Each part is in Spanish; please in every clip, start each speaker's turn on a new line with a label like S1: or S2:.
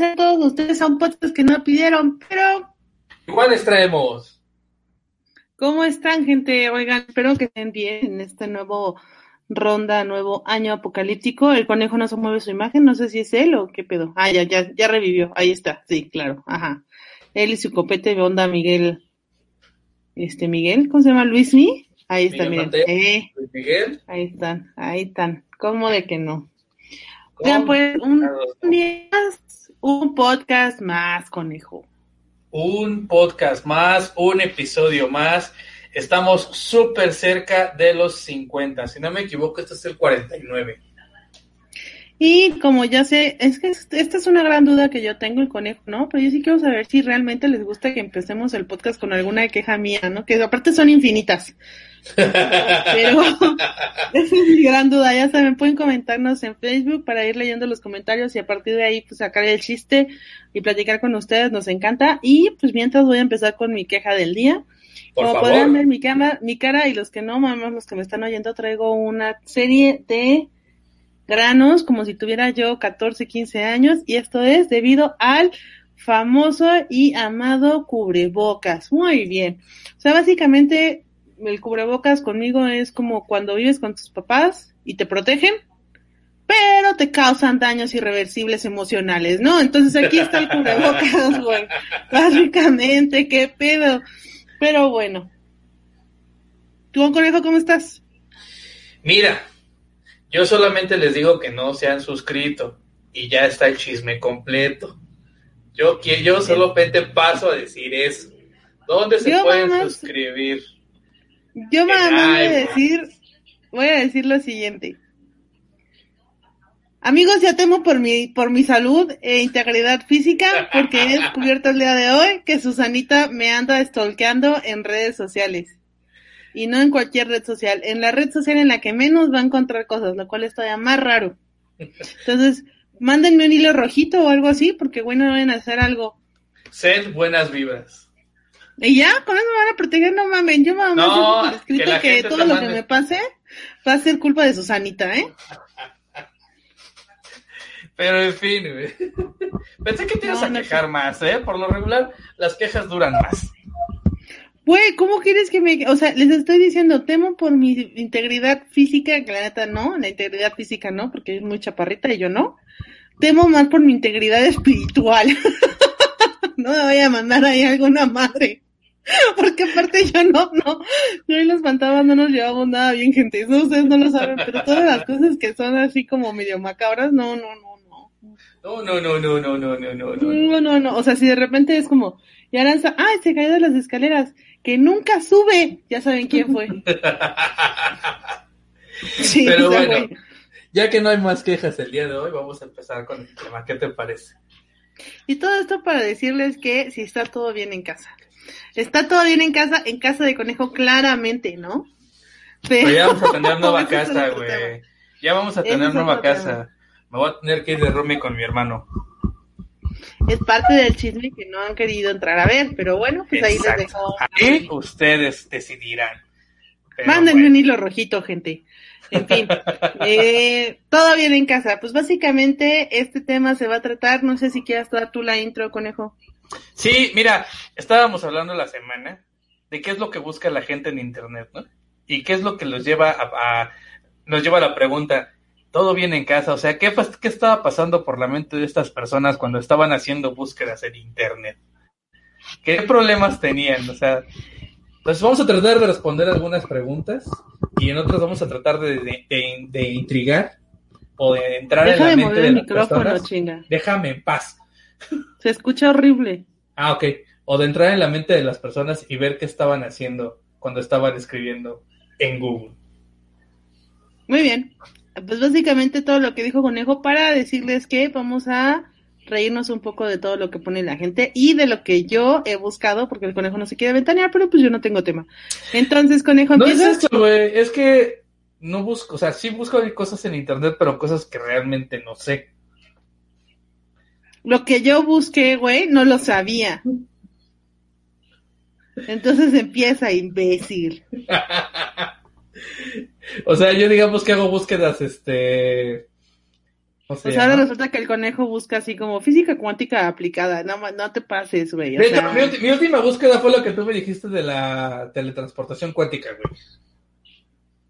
S1: a todos ustedes a un podcast que no pidieron, pero...
S2: ¿Cuáles traemos?
S1: ¿Cómo están, gente? Oigan, espero que estén bien en este nuevo ronda, nuevo año apocalíptico. El conejo no se mueve su imagen, no sé si es él o qué pedo. Ah, ya, ya, ya revivió. Ahí está, sí, claro, ajá. Él y su copete de onda Miguel. Este, Miguel, ¿cómo se llama? ¿Luismi? Ahí está, miren. Eh,
S2: Miguel.
S1: Ahí están, ahí están. ¿Cómo de que no? Ya, pues, un, un día un podcast más, conejo.
S2: Un podcast más, un episodio más. Estamos súper cerca de los 50. Si no me equivoco, este es el 49.
S1: Y como ya sé, es que esta es una gran duda que yo tengo el conejo, ¿no? Pero yo sí quiero saber si realmente les gusta que empecemos el podcast con alguna queja mía, ¿no? Que aparte son infinitas. Pero esa es mi gran duda. Ya saben, pueden comentarnos en Facebook para ir leyendo los comentarios y a partir de ahí pues sacar el chiste y platicar con ustedes. Nos encanta. Y pues mientras voy a empezar con mi queja del día.
S2: Por
S1: Como
S2: favor.
S1: podrán ver mi, cama, mi cara y los que no, mamás, los que me están oyendo, traigo una serie de granos como si tuviera yo 14, 15 años y esto es debido al famoso y amado cubrebocas. Muy bien. O sea, básicamente el cubrebocas conmigo es como cuando vives con tus papás y te protegen, pero te causan daños irreversibles emocionales, ¿no? Entonces aquí está el cubrebocas, güey. Básicamente, qué pedo. Pero bueno. ¿Tú, conejo, cómo estás?
S2: Mira, yo solamente les digo que no se han suscrito y ya está el chisme completo. Yo, yo solamente paso a decir eso. ¿Dónde se
S1: Yo
S2: pueden
S1: más-
S2: suscribir?
S1: Yo nada más voy a decir, voy a decir lo siguiente. Amigos, ya temo por mi, por mi salud e integridad física, porque he descubierto el día de hoy que Susanita me anda stalkeando en redes sociales. Y no en cualquier red social, en la red social en la que menos va a encontrar cosas, lo cual es todavía más raro. Entonces, mándenme un hilo rojito o algo así, porque bueno, van a hacer algo.
S2: Sed buenas vibras.
S1: Y ya, con eso me van a proteger, no mamen. Yo me
S2: No,
S1: por escrito
S2: que la
S1: que,
S2: gente
S1: todo lo
S2: mande.
S1: que me pase va a ser culpa de Susanita, ¿eh?
S2: Pero en fin, güey. Pensé que te ibas
S1: No,
S2: a
S1: no
S2: quejar más, ¿eh? Por lo regular, las quejas duran más.
S1: Güey, ¿cómo quieres que me...? O sea, les estoy diciendo, temo por mi integridad física, que la neta no, la integridad física no, porque es muy chaparrita y yo no. Temo más por mi integridad espiritual. no me vaya a mandar ahí alguna madre. Porque aparte yo no, no, yo y los fantasmas no nos llevamos nada bien, gente. Eso ustedes no lo saben, pero todas las cosas que son así como medio macabras, no, no, no, no.
S2: No, no, no, no, no, no, no, no. No,
S1: no, no. O sea, si de repente es como, ya lanza, ah, se cayó de las escaleras, que nunca sube, ya saben quién fue. sí,
S2: pero bueno, ya que no hay más quejas el día de hoy, vamos a empezar con el tema. ¿Qué te parece?
S1: Y todo esto para decirles que si está todo bien en casa. Está todo bien en casa, en casa de conejo, claramente, ¿no?
S2: Pues ya vamos a tener nueva casa, güey. Ya vamos a tener nueva casa. Me voy a tener que ir de roomie con mi hermano.
S1: Es parte del chisme que no han querido entrar a ver, pero bueno, pues ahí les dejo.
S2: Ahí ustedes decidirán. Pero
S1: Mándenme
S2: bueno.
S1: un hilo rojito, gente. En fin, eh, todo bien en casa. Pues básicamente este tema se va a tratar, no sé si quieras dar tú la intro, conejo.
S2: Sí, mira, estábamos hablando la semana de qué es lo que busca la gente en internet, ¿no? Y qué es lo que los lleva a, a- nos lleva a la pregunta, todo bien en casa, o sea, ¿qué, ¿qué estaba pasando por la mente de estas personas cuando estaban haciendo búsquedas en internet? ¿Qué problemas tenían? O sea, entonces vamos a tratar de responder algunas preguntas y en otras vamos a tratar de, de- de- de intrigar o de entrar en la mente
S1: mover
S2: de
S1: el
S2: las
S1: micrófono,
S2: personas.
S1: chinga.
S2: Déjame en paz.
S1: Se escucha horrible.
S2: Ah, ok. O de entrar en la mente de las personas y ver qué estaban haciendo cuando estaban escribiendo en Google.
S1: Muy bien. Pues básicamente todo lo que dijo Conejo para decirles que vamos a reírnos un poco de todo lo que pone la gente y de lo que yo he buscado, porque el conejo no se quiere ventanear, pero pues yo no tengo tema. Entonces, conejo,
S2: No es
S1: empiezas.
S2: esto, güey. Es que no busco, o sea, sí busco cosas en internet, pero cosas que realmente no sé.
S1: Lo que yo busqué, güey, no lo sabía. Entonces empieza, imbécil.
S2: o sea, yo digamos que hago búsquedas, este,
S1: O sea, ahora resulta que el conejo busca así como física cuántica aplicada. No, no te pases, güey.
S2: Hecho, mi, mi, última búsqueda fue lo que tú me dijiste de la teletransportación cuántica, güey.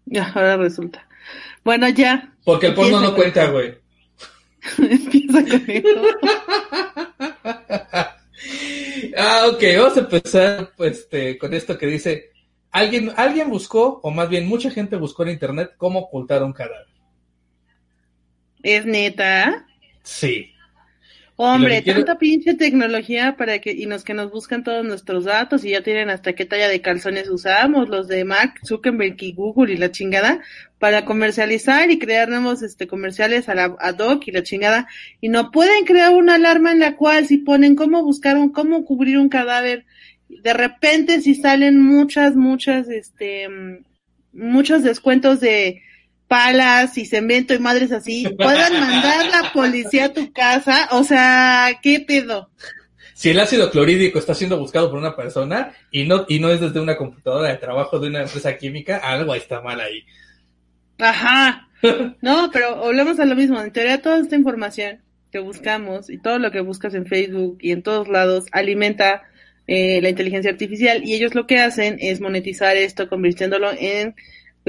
S1: Ya, ahora resulta. Bueno, ya.
S2: Porque el porno no cuenta, güey. Empieza con eso. ah, ok, vamos a empezar pues, este, con esto que dice, alguien, alguien buscó, o más bien mucha gente buscó en internet cómo ocultar un cadáver.
S1: ¿Es neta?
S2: Sí.
S1: Hombre, tanta pinche tecnología para que, y nos que nos buscan todos nuestros datos y ya tienen hasta qué talla de calzones usamos, los de Mark Zuckerberg y Google y la chingada, para comercializar y crear nuevos este comerciales a la ad hoc y la chingada, y no pueden crear una alarma en la cual si ponen cómo buscar un, cómo cubrir un cadáver, de repente si salen muchas, muchas, este, mm, muchos descuentos de palas y cemento y madres así, puedan mandar la policía a tu casa, o sea, ¿qué pedo?
S2: Si el ácido clorhídrico está siendo buscado por una persona y no, y no es desde una computadora de trabajo de una empresa química, algo está mal ahí.
S1: Ajá. No, pero volvemos a lo mismo. En teoría, toda esta información que buscamos y todo lo que buscas en Facebook y en todos lados alimenta eh, la inteligencia artificial y ellos lo que hacen es monetizar esto convirtiéndolo en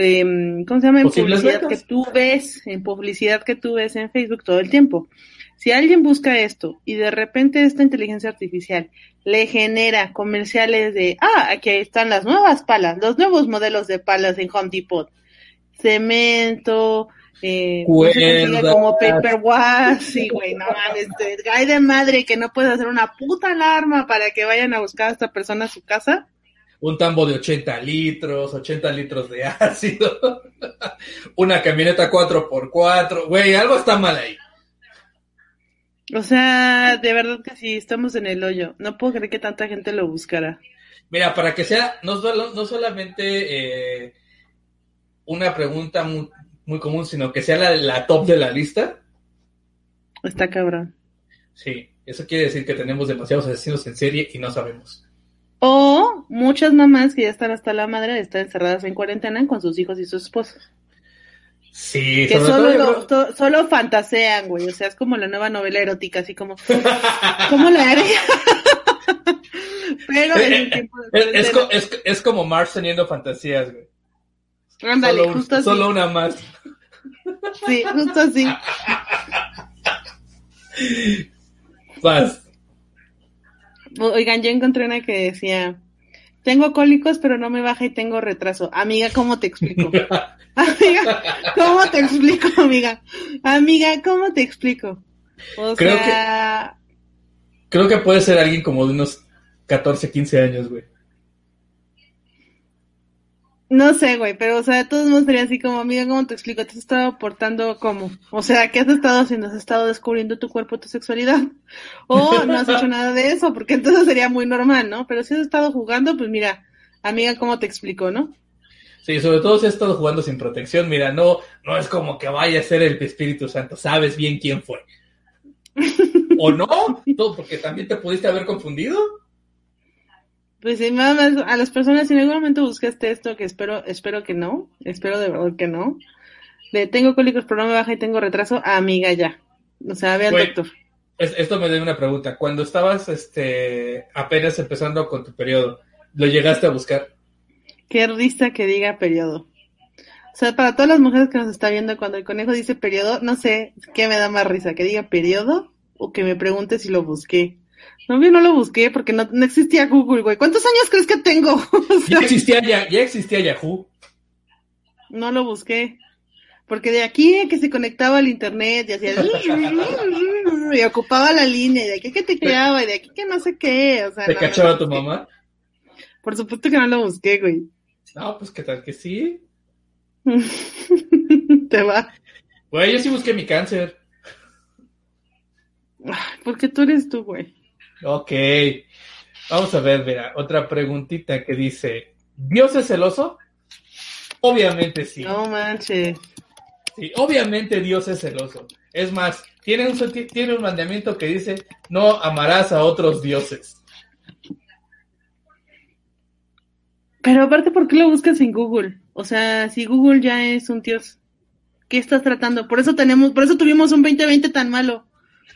S1: Em, ¿cómo se llama? En publicidad que tú ves, en publicidad que tú ves en Facebook todo el tiempo. Si alguien busca esto y de repente esta inteligencia artificial le genera comerciales de, ah, aquí están las nuevas palas, los nuevos modelos de palas en Home Depot, cemento, eh, como paper wash, y güey, no mames, hay de madre que no puedes hacer una puta alarma para que vayan a buscar a esta persona a su casa
S2: un tambo de 80 litros, 80 litros de ácido, una camioneta 4x4, güey, algo está mal ahí.
S1: O sea, de verdad que sí, estamos en el hoyo. No puedo creer que tanta gente lo buscara.
S2: Mira, para que sea no, no solamente eh, una pregunta muy, común, sino que sea la, la top de la lista.
S1: Está cabrón.
S2: Sí, eso quiere decir que tenemos demasiados asesinos en serie y no sabemos.
S1: O muchas mamás que ya están hasta la madre de estar encerradas en cuarentena con sus hijos y sus esposos.
S2: Sí,
S1: que solo, solo fantasean, güey. O sea, es como la nueva novela erótica, así como, ¿cómo la haría?
S2: Pero en el tiempo de es, es, es, como Mars teniendo fantasías, güey.
S1: Ándale,
S2: solo,
S1: justo así.
S2: Solo una más.
S1: Sí, justo así.
S2: Vas.
S1: Oigan, yo encontré una que decía, tengo cólicos, pero no me baja y tengo retraso. Amiga, ¿cómo te explico? amiga, ¿cómo te explico, amiga? Amiga, ¿cómo te explico? O
S2: creo
S1: sea...
S2: Que, creo que puede ser alguien como de unos 14, 15 años, güey.
S1: No sé, güey, pero, o sea, todos modos sería así como, amiga, ¿cómo te explico? ¿Te has estado portando como? O sea, ¿qué has estado haciendo? ¿Has estado descubriendo tu cuerpo, tu sexualidad? O no has hecho nada de eso, porque entonces sería muy normal, ¿no? Pero si has estado jugando, pues mira, amiga, ¿cómo te explico, no?
S2: Sí, sobre todo si has estado jugando sin protección, mira, no, no es como que vaya a ser el Espíritu Santo, sabes bien quién fue. ¿O no? Todo porque también te pudiste haber confundido.
S1: Pues sí, nada más a las personas, si en algún momento buscaste esto, que espero, espero que no, espero de verdad que no, de tengo cólicos pero no me baja y tengo retraso, amiga ya. O sea, ve al doctor.
S2: esto me da una pregunta. Cuando estabas este apenas empezando con tu periodo, ¿lo llegaste a buscar?
S1: Qué risa que diga periodo. O sea, para todas las mujeres que nos está viendo, cuando el conejo dice periodo, no sé qué me da más risa, que diga periodo o que me pregunte si lo busqué. No, yo no lo busqué porque no, existía Google, güey. ¿Cuántos años crees que tengo?
S2: ya, existía, ya, ya existía Yahoo.
S1: No lo busqué. Porque de aquí que se conectaba al internet y hacía y ocupaba la línea, y de aquí que te creaba, y de aquí que no sé qué. O sea,
S2: ¿Te cachaba tu mamá?
S1: Por supuesto que no lo busqué, güey.
S2: No, pues qué tal que sí.
S1: te va.
S2: Güey, yo sí busqué mi cáncer.
S1: Porque tú eres tú, güey.
S2: Ok. Vamos a ver, mira, otra preguntita que dice, ¿Dios es celoso? Obviamente sí.
S1: No manches.
S2: Sí, obviamente Dios es celoso. Es más, tiene un, tiene un mandamiento que dice, no amarás a otros dioses.
S1: Pero aparte, ¿por qué lo buscas en Google? O sea, si Google ya es un dios. ¿Qué estás tratando? Por eso tenemos, por eso tuvimos un 2020 tan malo.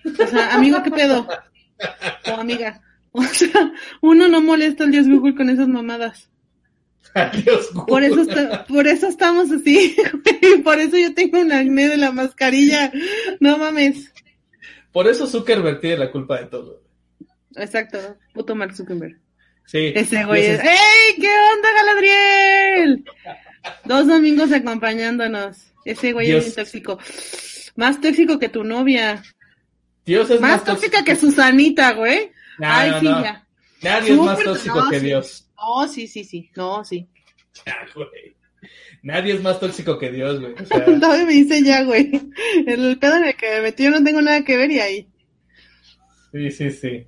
S1: O sea, amigo, ¿qué pedo? O amiga. O sea, uno no molesta al Dios Google con esas mamadas.
S2: Adiós.
S1: Por eso, está- por eso estamos así. Por eso yo tengo un acné de la mascarilla. No mames.
S2: Por eso Zuckerberg tiene la culpa de todo.
S1: Exacto. Puto Mark Zuckerberg.
S2: Sí.
S1: Ese güey es. ¡Ey! ¿Qué onda, Galadriel? Dos domingos acompañándonos. Ese güey
S2: Dios.
S1: es bien tóxico. Más tóxico que tu novia.
S2: Dios es
S1: Más tóxica que Susanita, güey.
S2: No,
S1: Ay,
S2: no,
S1: sí,
S2: no.
S1: ya.
S2: Nadie es más tóxico que
S1: sí.
S2: Dios.
S1: No, sí, sí, sí. No, sí.
S2: Ya, güey. Nadie es más tóxico que Dios, güey. O sea,
S1: me dice ya, güey. El pedo en el que me metí yo no tengo nada que ver y ahí.
S2: sí, sí, sí.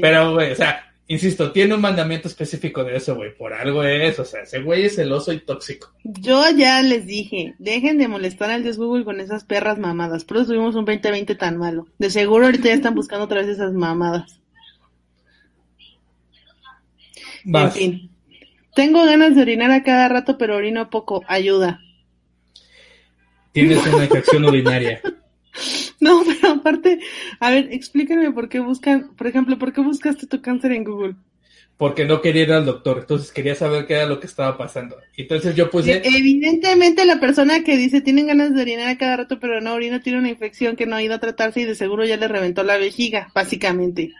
S2: Pero, güey, o sea, insisto, tiene un mandamiento específico de eso, güey. Por algo es, o sea, ese güey es celoso y tóxico.
S1: Yo ya les dije, dejen de molestar al Dios Google con esas perras mamadas. Por eso tuvimos un 2020 tan malo. De seguro ahorita ya están buscando otra vez esas mamadas.
S2: Vas.
S1: En fin. Tengo ganas de orinar a cada rato, pero orino poco. Ayuda.
S2: Tienes una infección urinaria.
S1: No, pero aparte, a ver, explíquenme por qué buscan, por ejemplo, por qué buscaste tu cáncer en Google.
S2: Porque no quería ir al doctor, entonces quería saber qué era lo que estaba pasando. Entonces yo puse,
S1: E- Evidentemente la persona que dice tienen ganas de orinar a cada rato, pero no orina, tiene una infección que no ha ido a tratarse y de seguro ya le reventó la vejiga, básicamente.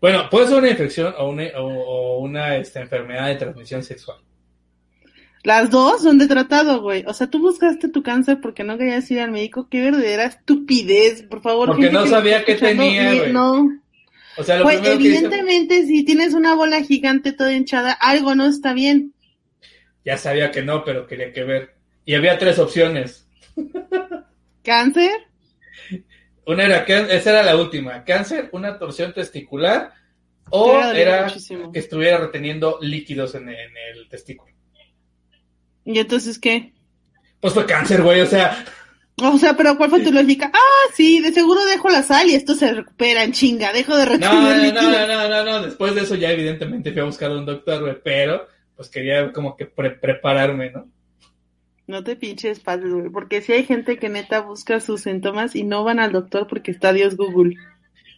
S2: bueno, puede ser una infección o una, o, o una este, enfermedad de transmisión sexual.
S1: Las dos son de tratado, güey. O sea, tú buscaste tu cáncer porque no querías ir al médico. Qué verdadera estupidez, por favor.
S2: Porque no
S1: que
S2: sabía qué tenía, güey.
S1: No,
S2: O sea, lo hice,
S1: evidentemente si tienes una bola gigante toda hinchada, algo no está bien.
S2: ya sabía que no, pero quería que ver. Y había tres opciones.
S1: ¿Cáncer?
S2: Una era, esa era la última, cáncer, una torsión testicular o era
S1: muchísimo.
S2: que estuviera reteniendo líquidos en, en el testículo.
S1: ¿Y entonces qué?
S2: Pues fue cáncer, güey, o sea,
S1: O sea, pero ¿cuál fue tu lógica? Ah, sí, de seguro dejo la sal y esto se recupera en chinga. Dejo de
S2: no,
S1: retener
S2: no, no, no, no, no, después de eso ya evidentemente fui a buscar a un doctor, güey, pero pues quería como que pre- prepararme, ¿no?
S1: No te pinches pases, güey. Porque si hay gente que neta busca sus síntomas y no van al doctor porque está Dios Google.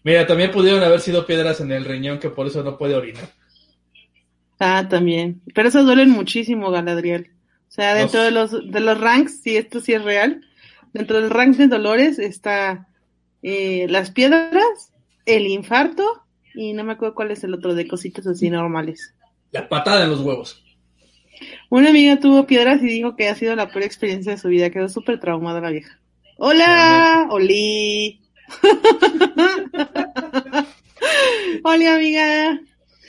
S2: Mira, también pudieron haber sido piedras en el riñón que por eso no puede orinar.
S1: Ah, también. Pero esos duelen muchísimo, Galadriel. O sea, dentro de los, de los ranks, si esto sí es real, dentro del rank de dolores está eh, las piedras, el infarto y no me acuerdo cuál es el otro de cositas así normales.
S2: La patada en los huevos.
S1: Una amiga tuvo piedras y dijo que ha sido la peor experiencia de su vida. Quedó súper traumada la vieja. ¡Hola! ¡Oli! ¡Hola, amiga!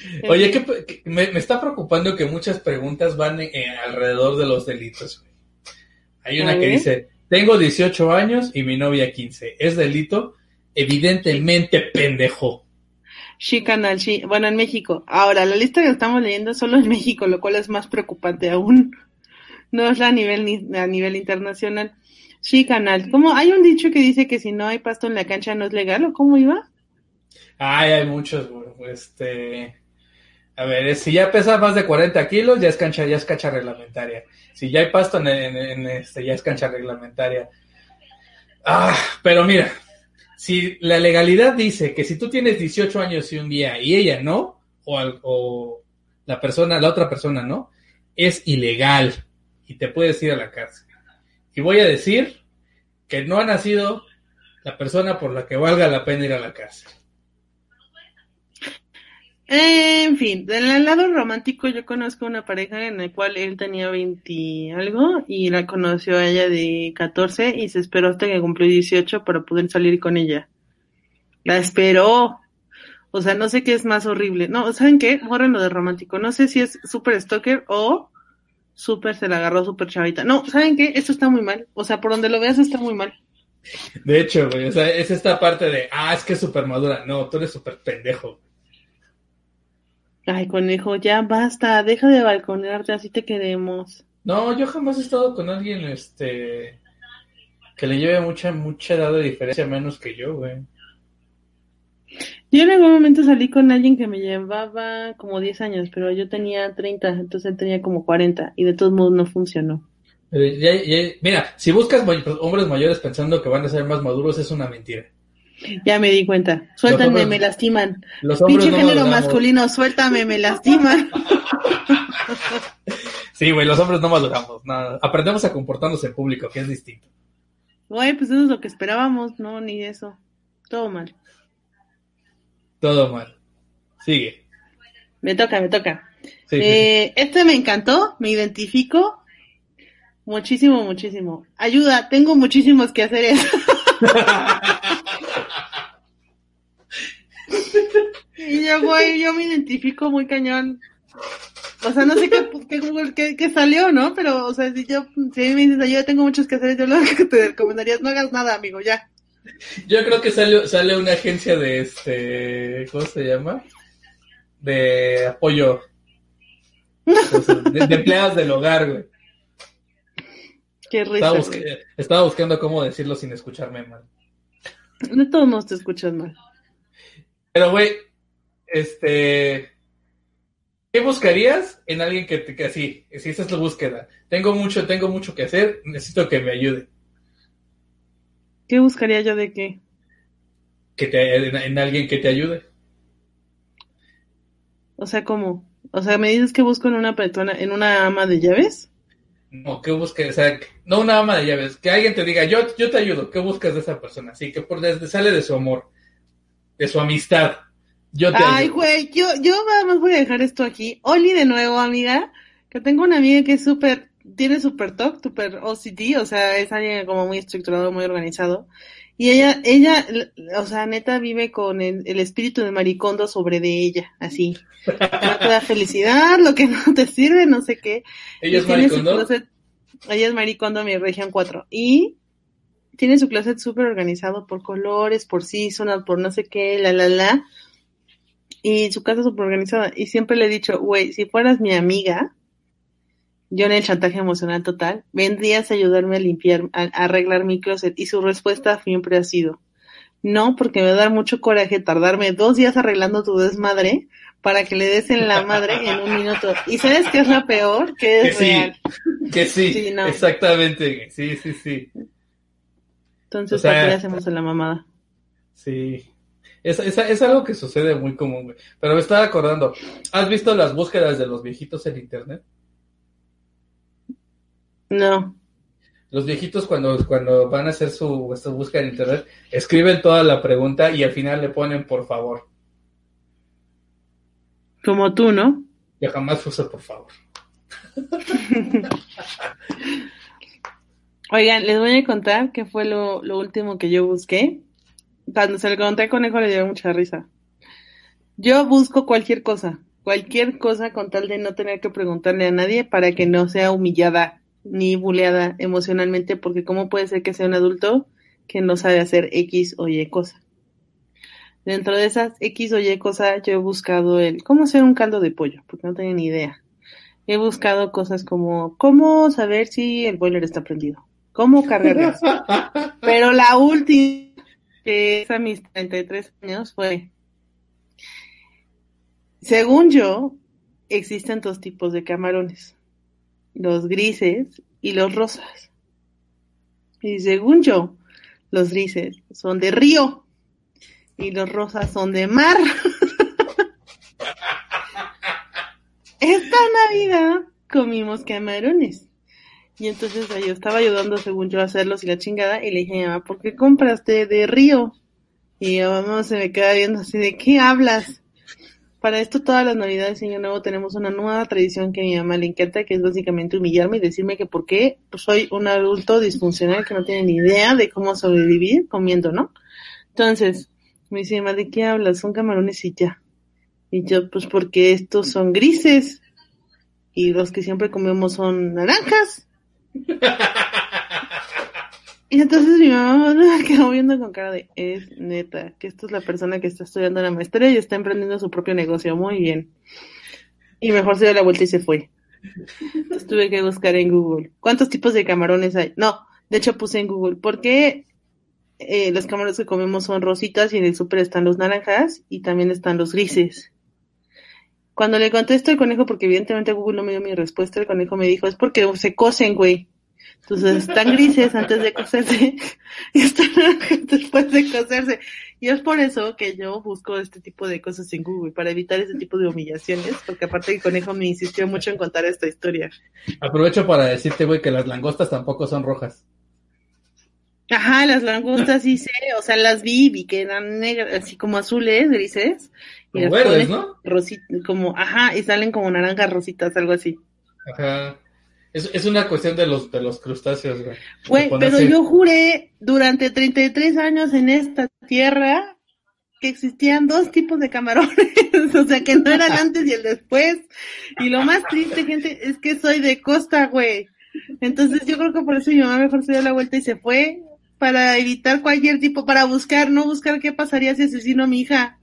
S2: Oye, que, que me, me está preocupando que muchas preguntas van eh, alrededor de los delitos. Hay una que dice, tengo 18 años y mi novia 15. ¿Es delito? Evidentemente, pendejo.
S1: Sí, canal, sí. Bueno, en México. Ahora, la lista que estamos leyendo es solo en México, lo cual es más preocupante aún. No es la a nivel, ni- a nivel internacional. Sí, canal. ¿Cómo? Hay un dicho que dice que si no hay pasto en la cancha no es legal, ¿o cómo iba?
S2: Ay, hay muchos. Este... A ver, si ya pesa más de 40 kilos, ya es cancha, ya es cancha reglamentaria. Si ya hay pasto en, este, ya es cancha reglamentaria. Ah, pero mira, si la legalidad dice que si tú tienes 18 años y un día y ella no, o, o la persona, la otra persona no, es ilegal y te puedes ir a la cárcel. Y voy a decir que no ha nacido la persona por la que valga la pena ir a la cárcel.
S1: En fin, del lado romántico yo conozco una pareja en la cual él tenía 20 y algo y la conoció a ella de 14 y se esperó hasta que cumplió 18 para poder salir con ella. La esperó. O sea, no sé qué es más horrible. No, ¿saben qué? Borren lo de romántico. No sé si es super stalker o super se la agarró super chavita. No, ¿saben qué? Esto está muy mal. O sea, por donde lo veas está muy mal.
S2: De hecho, güey, o sea, es esta parte de, ah, es que es súper madura. No, tú eres súper pendejo.
S1: Ay, conejo, ya basta. Deja de balconearte, así te queremos.
S2: No, yo jamás he estado con alguien, este, que le lleve mucha, mucha edad de diferencia menos que yo, güey.
S1: Yo en algún momento salí con alguien que me llevaba como 10 años, pero yo tenía 30, entonces él tenía como 40 y de todos modos no funcionó.
S2: Eh, ya- ya- mira, si buscas hombres mayores pensando que van a ser más maduros, es una mentira.
S1: Ya me di cuenta. Suéltame,
S2: hombres-
S1: me lastiman.
S2: Los
S1: Pinche
S2: no
S1: género masculino, suéltame, me lastiman.
S2: Sí, güey, los hombres no maduramos. nada. Aprendemos a comportarnos en público, que es distinto.
S1: Güey, pues eso es lo que esperábamos, no, ni eso. Todo mal.
S2: Todo mal. Sigue.
S1: Me toca, me toca.
S2: Sí, sí, sí.
S1: Eh, este me encantó, me identifico muchísimo, muchísimo. Ayuda, tengo muchísimos que hacer y yo, güey, yo me identifico muy cañón. O sea, no sé qué, qué, qué- qué salió, ¿no? Pero, o sea, si yo, si a mí me dices, ayuda, tengo muchos que hacer, yo lo que te recomendaría es no hagas nada, amigo, ya.
S2: Yo creo que sale, sale una agencia de este. ¿Cómo se llama? De apoyo. O sea, De, de empleadas del hogar, güey.
S1: Qué risa,
S2: Estaba, estaba buscando cómo decirlo sin escucharme mal.
S1: De todos modos te escuchas mal.
S2: Pero, güey, este. ¿Qué buscarías en alguien que, te- que así? Si esa es la búsqueda. Tengo mucho, tengo mucho que hacer, necesito que me ayude.
S1: ¿Qué buscaría yo de qué?
S2: Que te, en, en alguien que te ayude.
S1: O sea, ¿cómo? O sea, ¿me dices que busco en una persona, en una ama de llaves?
S2: No, ¿qué busques? O sea, no una ama de llaves. Que alguien te diga, yo, yo te ayudo. ¿Qué buscas de esa persona? Así que por desde sale de su amor, de su amistad. Yo te
S1: Ay, güey, yo, yo nada más voy a dejar esto aquí. Oli de nuevo, amiga, que tengo una amiga que es súper, tiene súper TOC, súper OCD, o sea, es alguien como muy estructurado, muy organizado. Y ella, ella, o sea, neta vive con el, el espíritu de maricondo sobre de ella, así. No te da felicidad, lo que no te sirve, no sé qué.
S2: Ella
S1: Y
S2: es
S1: su
S2: maricondo.
S1: ella es maricondo, mi región 4. Y tiene su closet súper organizado por colores, por seasonal, por no sé qué, la, la, la. Y su casa súper organizada. Y siempre le he dicho, güey, si fueras mi amiga, yo en el chantaje emocional total, vendrías a ayudarme a limpiar, a, a arreglar mi closet. Y su respuesta siempre ha sido, no, porque me va a dar mucho coraje tardarme dos días arreglando tu desmadre para que le des en la madre en un minuto. ¿Y sabes qué es lo peor? Que
S2: Que
S1: es
S2: sí.
S1: real.
S2: Que sí,
S1: Sí, no.
S2: exactamente. Sí, sí, sí.
S1: Entonces,
S2: O sea-
S1: ¿para qué le hacemos en la mamada?
S2: Sí. Es, es, es algo que sucede muy común, güey. Pero me estaba acordando. ¿Has visto las búsquedas de los viejitos en internet?
S1: No.
S2: Los viejitos cuando, cuando van a hacer su, su búsqueda en internet, escriben toda la pregunta y al final le ponen por favor.
S1: Como tú, ¿no?
S2: Yo jamás puse por favor.
S1: Oigan, les voy a contar qué fue lo, lo último que yo busqué. Cuando se lo conté al conejo le dio mucha risa. Yo busco cualquier cosa, cualquier cosa con tal de no tener que preguntarle a nadie para que no sea humillada ni buleada emocionalmente, porque cómo puede ser que sea un adulto que no sabe hacer X o Y cosa. Dentro de esas X o Y cosas yo he buscado el cómo hacer un caldo de pollo, porque no tenía ni idea. He buscado cosas como cómo saber si el boiler está prendido, cómo cargar gas. Pero la última, que es a mis 33 años, fue, según yo, existen dos tipos de camarones, los grises y los rosas. Y según yo, los grises son de río y los rosas son de mar. Esta Navidad comimos camarones. Y entonces yo estaba ayudando, según yo, a hacerlos y la chingada. Y le dije a mi mamá, ¿por qué compraste de río? Y mamá se me queda viendo así, ¿de qué hablas? Para esto todas las navidades y año nuevo tenemos una nueva tradición que a mi mamá le encanta, que es básicamente humillarme y decirme que por qué soy un adulto disfuncional que no tiene ni idea de cómo sobrevivir comiendo, ¿no? Entonces, me dice, mamá, ¿de qué hablas? Son camarones y ya. Y yo, pues porque estos son grises y los que siempre comemos son naranjas. Y entonces mi mamá me quedó viendo con cara de, es neta, que esto es la persona que está estudiando la maestría y está emprendiendo su propio negocio, muy bien. Y mejor se dio la vuelta y se fue. Entonces tuve que buscar en Google. ¿Cuántos tipos de camarones hay? No, de hecho puse en Google, ¿por qué eh, los camarones que comemos son rositas y en el súper están los naranjas y también están los grises? Cuando le contesto al conejo, porque evidentemente Google no me dio mi respuesta, el conejo me dijo, es porque se cocen, güey. Entonces están grises antes de cocerse y están naranjas después de cocerse. Y es por eso que yo busco este tipo de cosas en Google, para evitar ese tipo de humillaciones, porque aparte el conejo me insistió mucho en contar esta historia.
S2: Aprovecho para decirte, güey, que las langostas tampoco son rojas.
S1: Ajá, las langostas sí sé, o sea, las vi, vi que eran negras, así como azules, grises.
S2: Y verdes, ¿no?
S1: Rosita, como, ajá, y salen como naranjas rositas, algo así.
S2: Ajá. Es, es una cuestión de los, de los crustáceos, güey.
S1: Güey, pero yo juré durante 33 años en esta tierra que existían dos tipos de camarones, o sea, que no eran antes y el después. Y lo más triste, gente, es que soy de costa, güey. Entonces yo creo que por eso mi mamá mejor se dio la vuelta y se fue para evitar cualquier tipo, para buscar, no buscar qué pasaría si asesino a mi hija.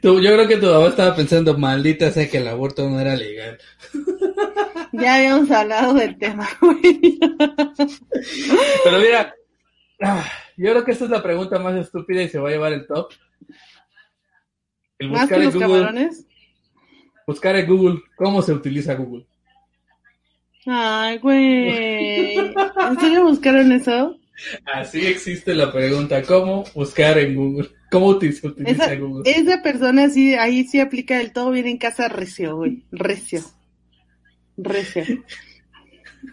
S2: Tú, yo creo que tu mamá estaba pensando, maldita sea que el aborto no era legal.
S1: Ya habíamos hablado del tema,
S2: Pero mira, yo creo que esta es la pregunta más estúpida y se va a llevar el top.
S1: El buscar en Google.
S2: Buscar en Google cómo se utiliza Google.
S1: Ay, güey. ¿En serio buscaron eso?
S2: Así existe la pregunta, ¿cómo buscar en Google? ¿Cómo se utiliza Google?
S1: Esa persona sí, ahí sí aplica el todo bien en casa recio, güey, recio. Recio.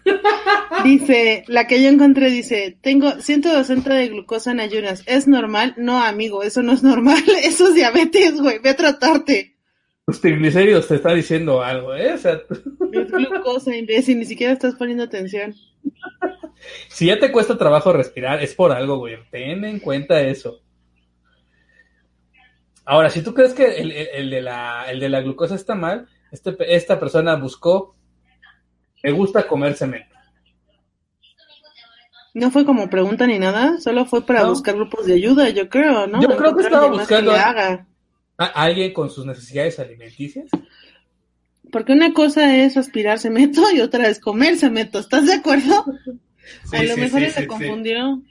S1: Dice, la que yo encontré dice, tengo 160 de glucosa en ayunas, ¿es normal? No, amigo, eso no es normal, eso es diabetes, güey, ve a tratarte.
S2: Los triglicéridos te está diciendo algo, ¿eh?
S1: Es glucosa, imbécil, ni siquiera estás poniendo atención.
S2: Si ya te cuesta trabajo respirar, es por algo, güey. Ten en cuenta eso. Ahora, si tú crees que el, de, la, el de la glucosa está mal, este, esta persona buscó, me gusta comer cemento.
S1: No fue como pregunta ni nada, solo fue para buscar grupos de ayuda, yo creo, ¿no?
S2: Yo creo que estaba buscando a, alguien con sus necesidades alimenticias.
S1: Porque una cosa es aspirar cemento y otra es comer cemento, ¿estás de acuerdo? a lo mejor se confundió.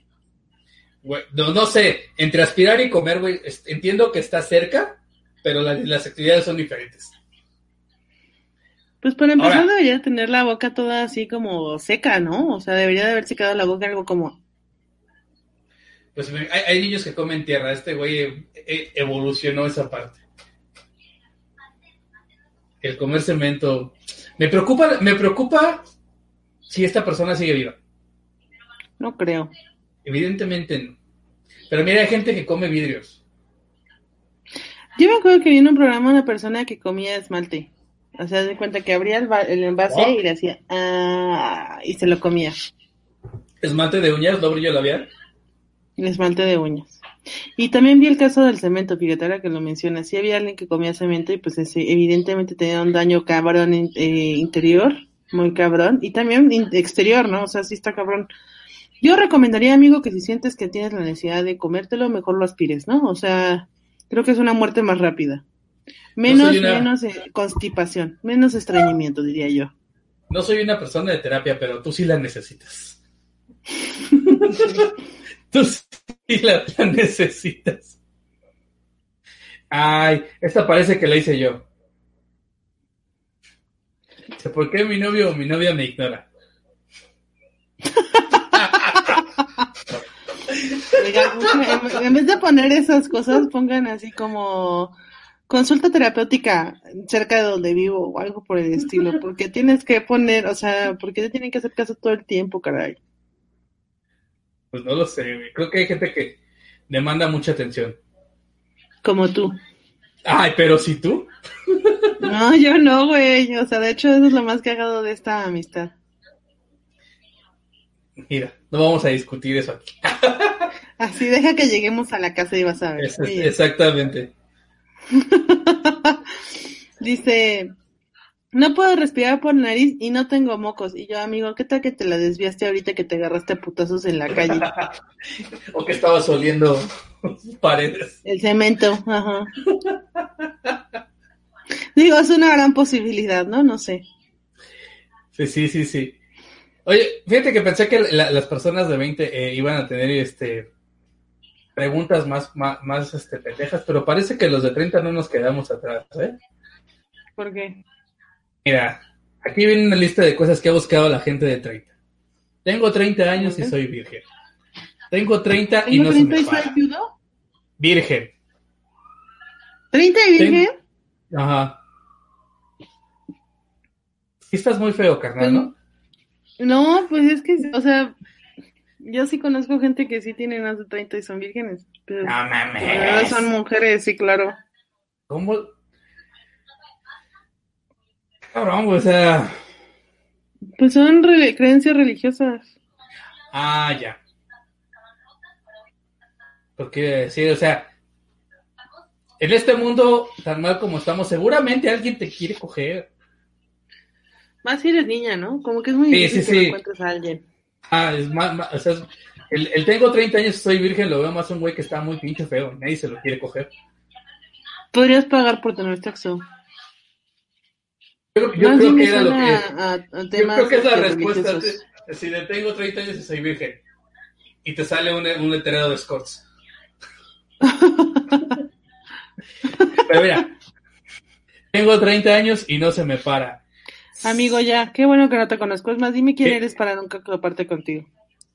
S2: No, no sé, entre aspirar y comer, güey, entiendo que está cerca, pero las actividades son diferentes.
S1: Pues para empezar debería tener la boca toda así como seca, ¿no? O sea, debería de haberse quedado la boca algo como...
S2: Pues hay, niños que comen tierra, este güey e, e, evolucionó esa parte. El comer cemento. Me preocupa, me preocupa si esta persona sigue viva.
S1: No creo.
S2: Evidentemente no. Pero mira, hay gente que come vidrios.
S1: Yo me acuerdo que vi en un programa una persona que comía esmalte. O sea, de cuenta que abría el, envase y le hacía ah, y se lo comía.
S2: ¿Esmalte de uñas? ¿No brillo labial?
S1: El esmalte de uñas. Y también vi el caso del cemento, fíjate ahora que lo mencionas. Sí había alguien que comía cemento y pues ese, evidentemente tenía un daño cabrón eh, interior, muy cabrón, y también exterior, ¿no? O sea, sí está cabrón. Yo recomendaría, amigo, que si sientes que tienes la necesidad de comértelo, mejor lo aspires, ¿no? O sea, creo que es una muerte más rápida. Menos, menos eh, constipación, menos estreñimiento, diría yo.
S2: No soy una persona de terapia, pero tú sí la necesitas. tú sí la, necesitas. Ay, esta parece que la hice yo. ¿Por qué mi novio o mi novia me ignora?
S1: en vez de poner esas cosas, pongan así como consulta terapéutica cerca de donde vivo o algo por el estilo, porque tienes que poner, o sea, porque te tienen que hacer caso todo el tiempo, caray.
S2: Pues no lo sé, creo que hay gente que demanda mucha atención.
S1: Como tú.
S2: Ay, pero si tú.
S1: No, yo no, güey. O sea, de hecho, eso es lo más cagado de esta amistad.
S2: Mira, no vamos a discutir eso aquí.
S1: Así deja que lleguemos a la casa y vas a ver.
S2: exactamente.
S1: Dice, no puedo respirar por nariz y no tengo mocos. Y yo, amigo, ¿qué tal que te la desviaste ahorita que te agarraste a putazos en la calle?
S2: o que estabas oliendo paredes.
S1: El cemento, ajá. Digo, es una gran posibilidad, ¿no? No sé.
S2: Sí, sí, sí, sí. Oye, fíjate que pensé que las personas de 20 eh, iban a tener este preguntas más, más, este, pendejas, pero parece que los de 30 no nos quedamos atrás, ¿eh?
S1: ¿Por qué?
S2: Mira, aquí viene una lista de cosas que ha buscado la gente de 30. Tengo 30 años y soy virgen. Tengo 30 y
S1: ¿Tengo
S2: no
S1: 30
S2: se me
S1: soy
S2: para.
S1: viudo?
S2: Virgen.
S1: ¿30 y virgen?
S2: Ajá. Sí estás muy feo, carnal, ¿no?
S1: No, pues es que, o sea, yo sí conozco gente que sí tiene más de 30 y son vírgenes. Pero
S2: No mames.
S1: son mujeres, sí, claro.
S2: ¿Cómo? Cabrón, o sea.
S1: Pues son creencias religiosas.
S2: Ah, ya. Porque, sí, o sea. En este mundo, tan mal como estamos, seguramente alguien te quiere coger.
S1: Más si eres niña, ¿no? Como que es muy
S2: Sí,
S1: difícil
S2: sí,
S1: que
S2: sí.
S1: encuentres a alguien.
S2: Ah, es más, más- o sea, es- el, el tengo 30 años y soy virgen, lo veo más un güey que está muy pinche feo. Nadie se lo quiere coger.
S1: Podrías pagar por tener sexo.
S2: Yo, yo creo que era lo que.
S1: a- a
S2: Yo creo que es la respuesta. de- Si le tengo 30 años y soy virgen. Y te sale un, un letrero de escorts. Pero mira, tengo 30 años y no se me para.
S1: Amigo, ya, qué bueno que no te conozco. Es más, dime quién
S2: ¿Qué?
S1: eres para nunca comparte contigo.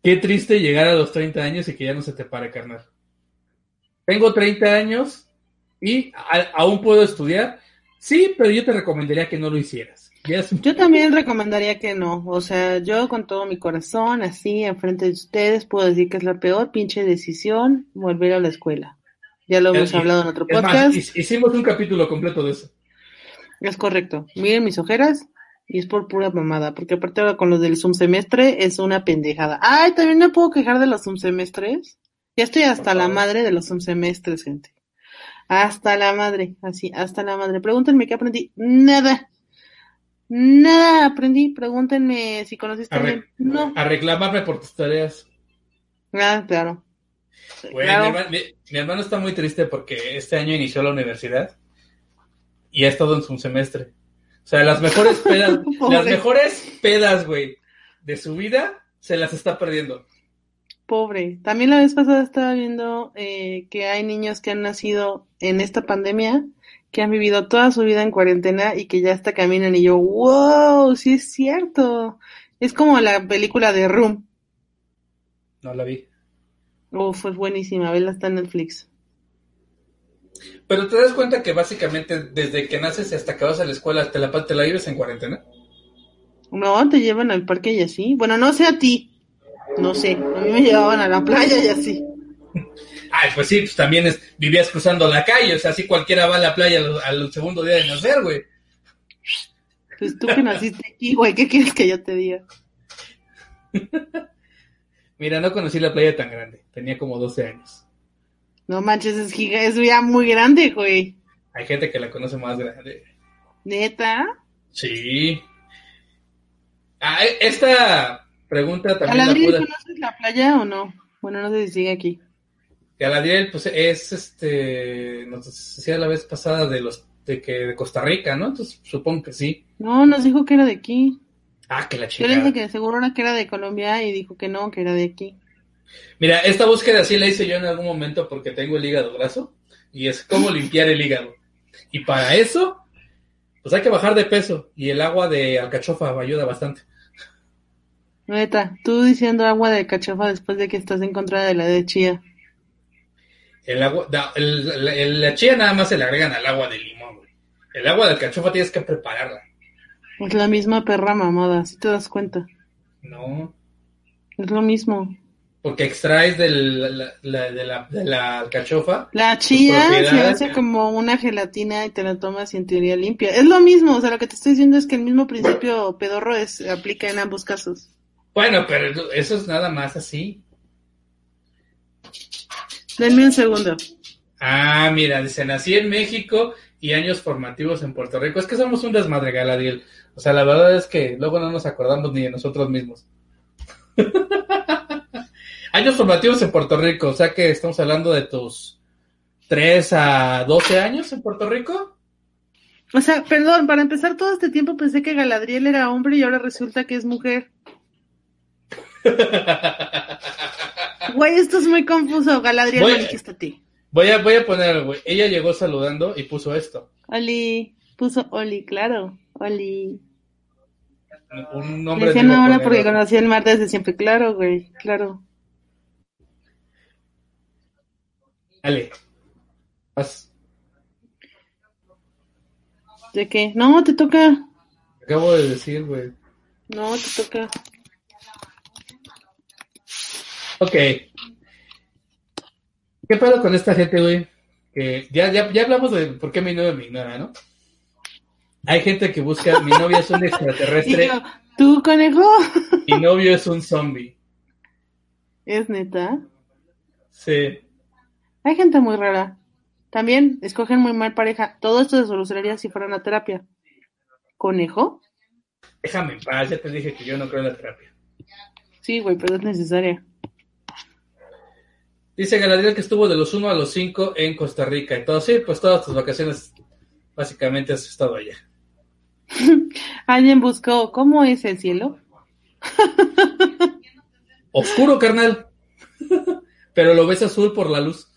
S2: Qué triste llegar a los 30 años y que ya no se te pare, carnal. Tengo 30 años y a- aún puedo estudiar. Sí, pero yo te recomendaría que no lo hicieras.
S1: Yo también recomendaría que no. O sea, yo con todo mi corazón, así, enfrente de ustedes, puedo decir que es la peor pinche decisión volver a la escuela. Ya lo hemos
S2: Es-
S1: hablado en otro
S2: más,
S1: podcast.
S2: hic- hicimos un capítulo completo de eso.
S1: Es correcto. Miren mis ojeras y es por pura mamada, porque aparte ahora con los del subsemestre es una pendejada. Ay, también me puedo quejar de los subsemestres. Ya estoy hasta la madre de los subsemestres, gente. Hasta la madre, así, hasta la madre. Pregúntenme qué aprendí. Nada. Nada aprendí. Pregúntenme si conociste a alguien. No.
S2: A reclamarme por tus tareas.
S1: Ah, claro.
S2: Güey,
S1: Claro.
S2: mi, hermano, mi- mi hermano está muy triste porque este año inició la universidad y ha estado en su semestre. O sea, las mejores pedas, las mejores pedas, güey, de su vida se las está perdiendo.
S1: Pobre. También la vez pasada estaba viendo eh, que hay niños que han nacido en esta pandemia, que han vivido toda su vida en cuarentena y que ya hasta caminan y yo, wow, sí es cierto. Es como la película de Room.
S2: No la vi.
S1: Uf, es buenísima, vela está en Netflix.
S2: Pero te das cuenta que básicamente desde que naces hasta que vas a la escuela te la, te la vives en cuarentena.
S1: No, te llevan al parque y así. Bueno, no sé a ti. No sé, a mí me llevaban a la playa y así.
S2: Ay, pues sí, pues también es, vivías cruzando la calle, o sea, así cualquiera va a la playa al, al segundo día de nacer, güey.
S1: Pues tú que naciste aquí, güey, ¿qué quieres que yo te diga?
S2: Mira, no conocí la playa tan grande, tenía como 12 años.
S1: No manches, es, giga, es ya muy grande, güey.
S2: Hay gente que la conoce más grande.
S1: Neta.
S2: Sí. Ah, e- esta pregunta también la
S1: ¿Galadriel
S2: pude...
S1: conoces la playa o no? Bueno, no sé si sigue aquí.
S2: Galadriel, pues es este, nos decía la vez pasada de los de que de Costa Rica, ¿no? Entonces supongo que sí.
S1: No, nos dijo que era de aquí.
S2: Ah, que la
S1: Yo le dije que seguro era que era de Colombia y dijo que no, que era de aquí.
S2: Mira, esta búsqueda sí la hice yo en algún momento porque tengo el hígado graso y es cómo limpiar el hígado. Y para eso, pues hay que bajar de peso y el agua de alcachofa ayuda bastante.
S1: Neta, tú diciendo agua de cachofa después de que estás en contra de la de chía.
S2: El agua, da- el- el- el- la chía nada más se le agregan al agua de limón, güey. El agua de alcachofa tienes que prepararla.
S1: Es la misma perra mamada, si te das cuenta.
S2: No,
S1: Es lo mismo.
S2: Porque extraes del- la, la- de, la, de la alcachofa.
S1: La chía se hace como una gelatina y te la tomas y en teoría limpia. Es lo mismo, o sea, lo que te estoy diciendo es que el mismo principio pedorro es, aplica en ambos casos.
S2: Bueno, pero eso es nada más así.
S1: Denme un segundo.
S2: Ah, mira, dice, nací en México y años formativos en Puerto Rico. Es que somos un desmadre, Galadriel. O sea, la verdad es que luego no nos acordamos ni de nosotros mismos. años formativos en Puerto Rico, o sea que estamos hablando de tus 3 a 12 años en Puerto Rico.
S1: O sea, perdón, para empezar todo este tiempo pensé que Galadriel era hombre y ahora resulta que es mujer. Güey, esto es muy confuso. Galadriel,
S2: Voy-
S1: dijiste a ti.
S2: Voy a, voy a poner, güey. Ella llegó saludando y puso esto.
S1: Oli, puso Oli, claro. Oli.
S2: un
S1: Le
S2: nombre
S1: decían
S2: digo,
S1: ahora porque conocí el mar desde siempre. Claro, güey, claro.
S2: Dale. Vas.
S1: ¿De qué? No, te toca.
S2: Acabo de decir, güey.
S1: No, te toca.
S2: Ok. ¿Qué pedo con esta gente, güey? Que ya, ya, ya hablamos de por qué mi novia me ignora, ¿no? Hay gente que busca, mi novia es un extraterrestre,
S1: yo, ¿tú, conejo?
S2: mi novio es un zombie.
S1: Es neta.
S2: Sí.
S1: Hay gente muy rara. También escogen muy mal pareja. Todo esto se solucionaría si fuera una terapia. ¿Conejo?
S2: Déjame en paz, ya te dije que yo no creo en la terapia.
S1: Sí, güey, pero es necesaria.
S2: Dice Galadriel que estuvo de los 1 a los 5 en Costa Rica. Entonces, sí, pues todas tus vacaciones básicamente has estado allá.
S1: Alguien buscó cómo es el cielo.
S2: Oscuro, carnal. Pero lo ves azul por la luz.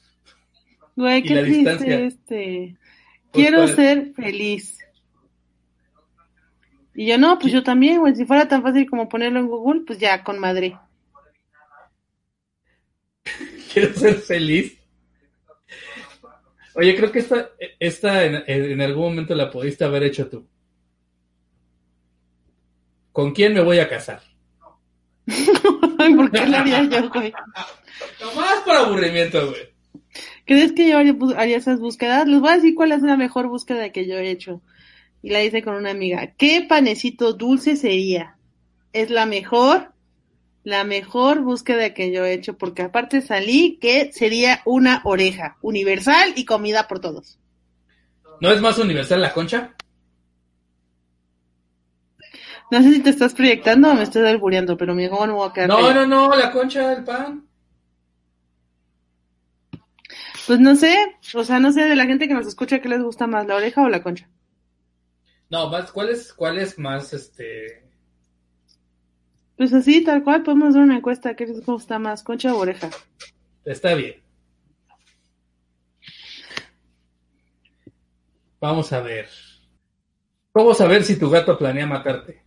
S1: Güey, qué
S2: la
S1: triste este.
S2: Pues,
S1: Quiero ser feliz. Y yo no, pues yo también, güey. Si fuera tan fácil como ponerlo en Google, pues ya, con madre.
S2: Quiero ser feliz. Oye, creo que esta, esta en, en algún momento la pudiste haber hecho tú. ¿Con quién me voy a casar?
S1: ¿por qué haría yo, güey?
S2: Nomás por aburrimiento, güey.
S1: ¿Crees que yo haría, esas búsquedas? Les voy a decir cuál es la mejor búsqueda que yo he hecho. Y la hice con una amiga. ¿Qué panecito dulce sería? Es la mejor, la mejor búsqueda que yo he hecho, porque aparte salí que sería una oreja, universal y comida por todos.
S2: ¿No es más universal la concha?
S1: No sé si te estás proyectando o me estás albureando, pero mi hijo no me voy a quedar.
S2: No, no, no, la concha del pan.
S1: Pues no sé, o sea, no sé de la gente que nos escucha qué les gusta más, la oreja o la concha.
S2: No, más, ¿cuál es, cuál es más, este...
S1: Pues así, tal cual, podemos hacer una encuesta, ¿qué les gusta más, concha o oreja?
S2: Está bien. Vamos a ver. ¿Cómo saber si tu gato planea matarte?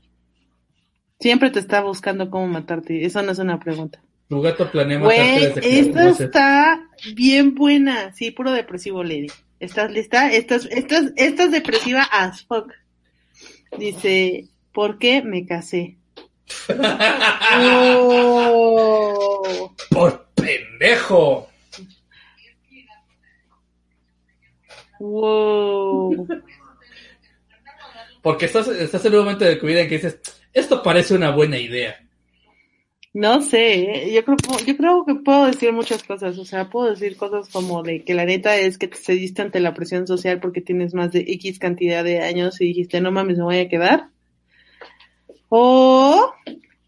S1: Siempre te está buscando cómo matarte, eso no es una pregunta.
S2: Tu gato planea matarte
S1: Güey,
S2: desde que
S1: esta
S2: conoces.
S1: está bien buena, sí, puro depresivo, Lady. ¿Estás lista? Esta es, esta es- esta es depresiva as fuck. Dice, ¿por qué me casé? Oh.
S2: ¡Por pendejo!
S1: Wow.
S2: Porque estás, estás en un momento de tu vida en que dices, esto parece una buena idea.
S1: No sé, ¿eh? yo creo, yo creo que puedo decir muchas cosas, o sea, puedo decir cosas como de que la neta es que te cediste ante la presión social porque tienes más de X cantidad de años y dijiste, no mames, me voy a quedar. O